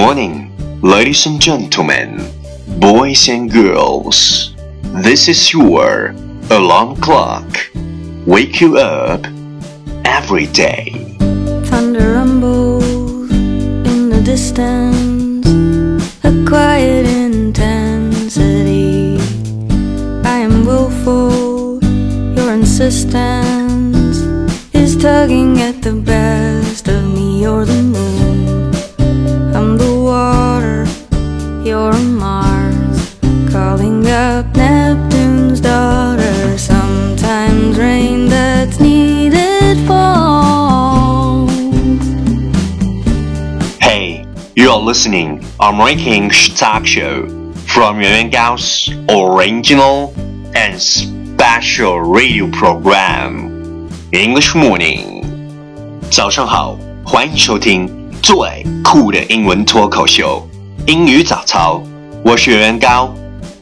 morning, ladies and gentlemen, boys and girls. This is your alarm clock. Wake you up every day. Thunder rumbles in the distance, listening American Talk Show from Yuan Gao's original and special radio program, English Morning. 早上好，欢迎收听最酷的英文脱口秀——英语早操。我是袁高，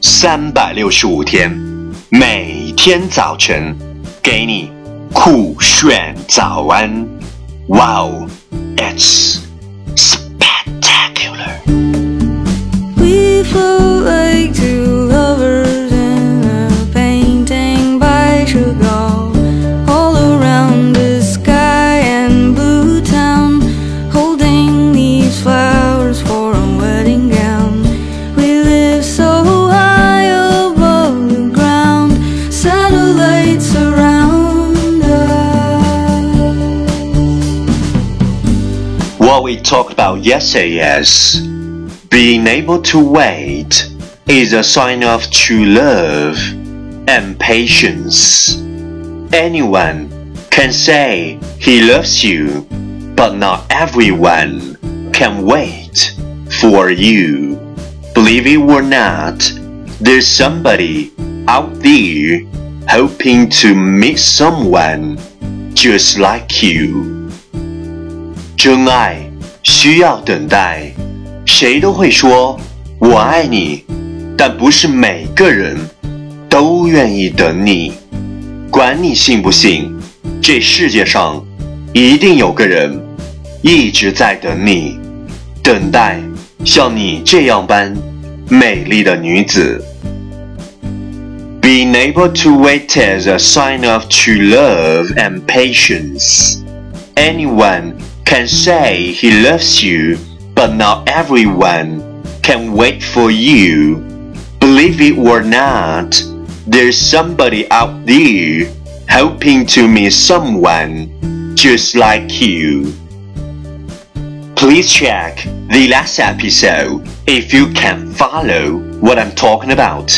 三百六十五天，每天早晨给你酷炫早安。Wow, it's Float like two lovers in a painting by Chagall. All around the sky and blue town, holding these flowers for a wedding gown. We live so high above the ground, satellites us. What we talked about yesterday being able to wait is a sign of true love and patience. Anyone can say he loves you, but not everyone can wait for you. Believe it or not, there's somebody out there hoping to meet someone just like you. 真爱需要等待， 谁都会说“我爱你”，但不是每个人都愿意等你。管你信不信，这世界上一定有个人一直在等你，等待像你这样般美丽的女子。Being able to wait is a sign of true love and patience. Anyone can say he loves you, but not everyone can wait for you. Believe it or not, there's somebody out there hoping to meet someone just like you. Please check the last episode if you can follow what I'm talking about.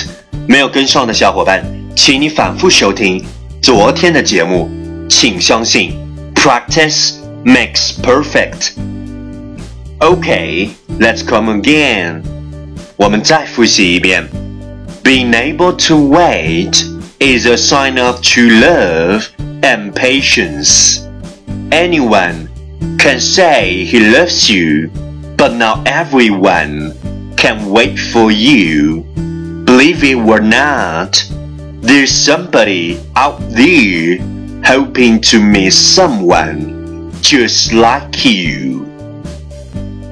没有跟上的小伙伴，请你反复收听昨天的节目。请相信，practice makes perfect. Okay, let's come again. 我们再复习一遍。Being able to wait is a sign of true love and patience. Anyone can say he loves you, but not everyone can wait for you. Believe it or not, there's somebody out there hoping to meet someone just like you.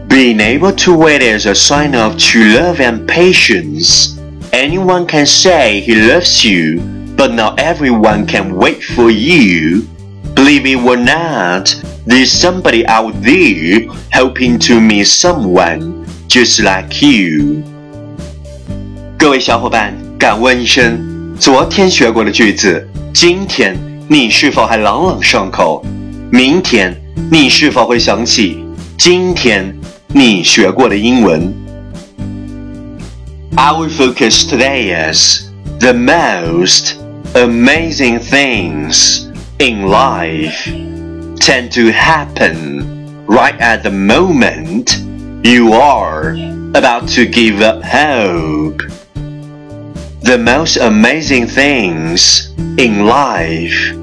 Being able to wait is a sign of true love and patience. Anyone can say he loves you, but not everyone can wait for you. Believe it or not, there's somebody out there hoping to meet someone just like you. 各位小伙伴，敢问一声，昨天学过的句子，今天你是否还朗朗上口？明天你是否会想起 今天你学过的英文？Our focus today is the most amazing things in life tend to happen right at the moment you are about to give up hope. The most amazing things in life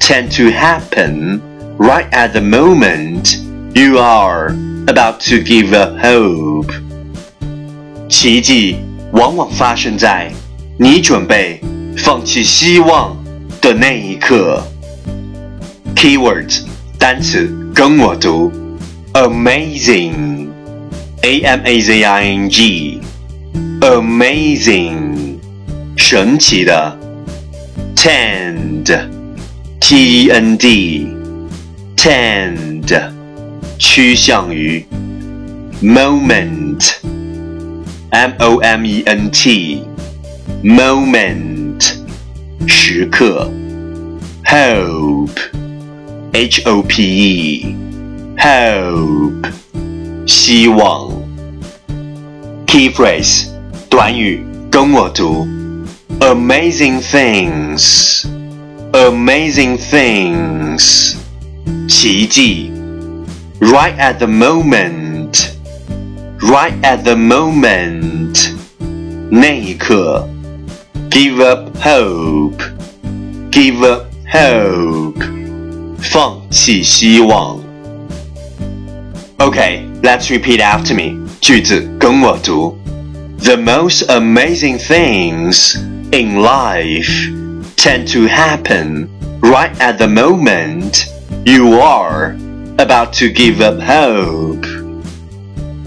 tend to happen right at the moment you are about to give up hope. 奇迹往往发生在你准备放弃希望的那一刻。Keywords 单词跟我读，amazing A M A Z I N G amazing 神奇的 tend T E N D tend 趋向于 moment M O M E N T moment 时刻 hope H O P E hope 希望 key phrase 短语跟我读 amazing things amazing things 奇迹 right at the moment right at the moment 那一刻 give up hope give up hope 放弃希望 Okay, let's repeat after me. 句子跟我读。The most amazing things in life tend to happen right at the moment you are about to give up hope.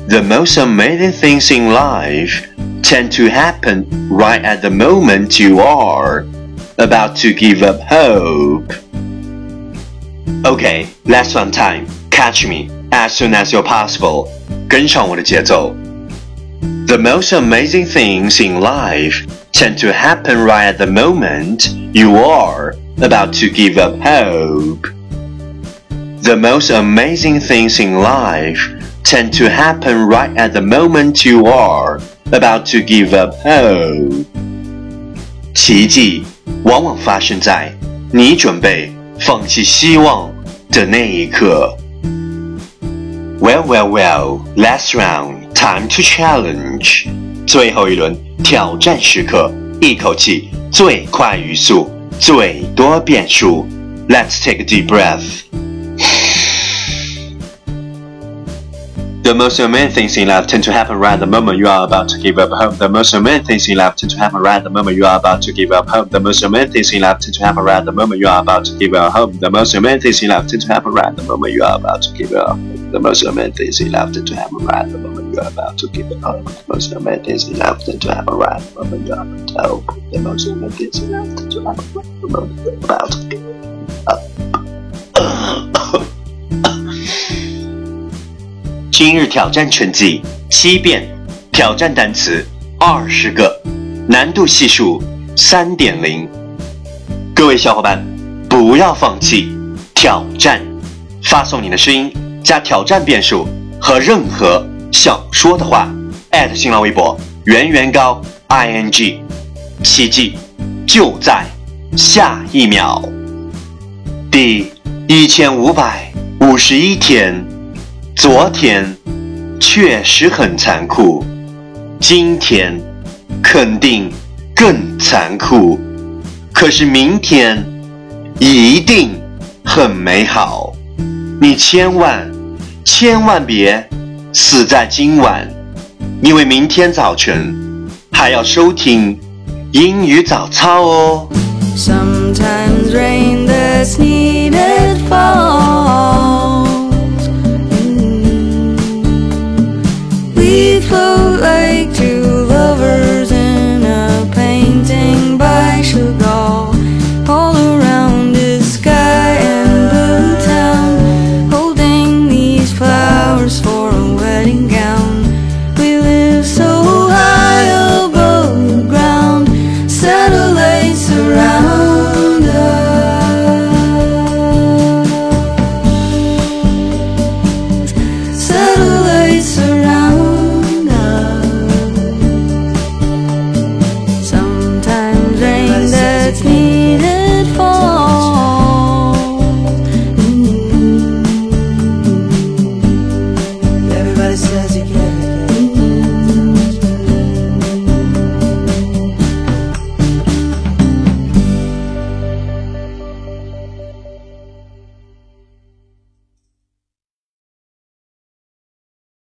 The most amazing things in life tend to happen right at the moment you are about to give up hope. Okay, last one time. Catch me as soon as you're possible. 跟上我的节奏。The most amazing things in life tend to happen right at the moment you are about to give up hope. The most amazing things in life tend to happen right at the moment you are about to give up hope. 奇迹往往发生在你准备放弃希望的那一刻。Well, well, well, last round, time to challenge. 最后一轮挑战时刻，一口气最快语速，最多变数。Let's take a deep breath. The most amazing things in life tend to happen right the moment you are about to give up hope. The most amazing things in life tend to happen right the moment you are about to give up hope. The most amazing things in life tend to happen right the moment you are about to give up hope. The most amazing things in life tend to happen right the moment you are about to give up. The most amazing things in life tend to happen right the moment you are about to give up. The most amazing things in life tend to happen right the moment you are about to hope. The most amazing things in life tend to happen right the moment you are about to give up. 今日挑战成绩七遍，挑战单词二十个，难度系数三点零。各位小伙伴，不要放弃挑战，发送你的声音加挑战变数和任何想说的话，@新浪微博圆圆高 i n g，奇迹就在下一秒。第一千五百五十一天。昨天确实很残酷，今天肯定更残酷，可是明天一定很美好。你千万千万别死在今晚，因为明天早晨还要收听英语早操哦。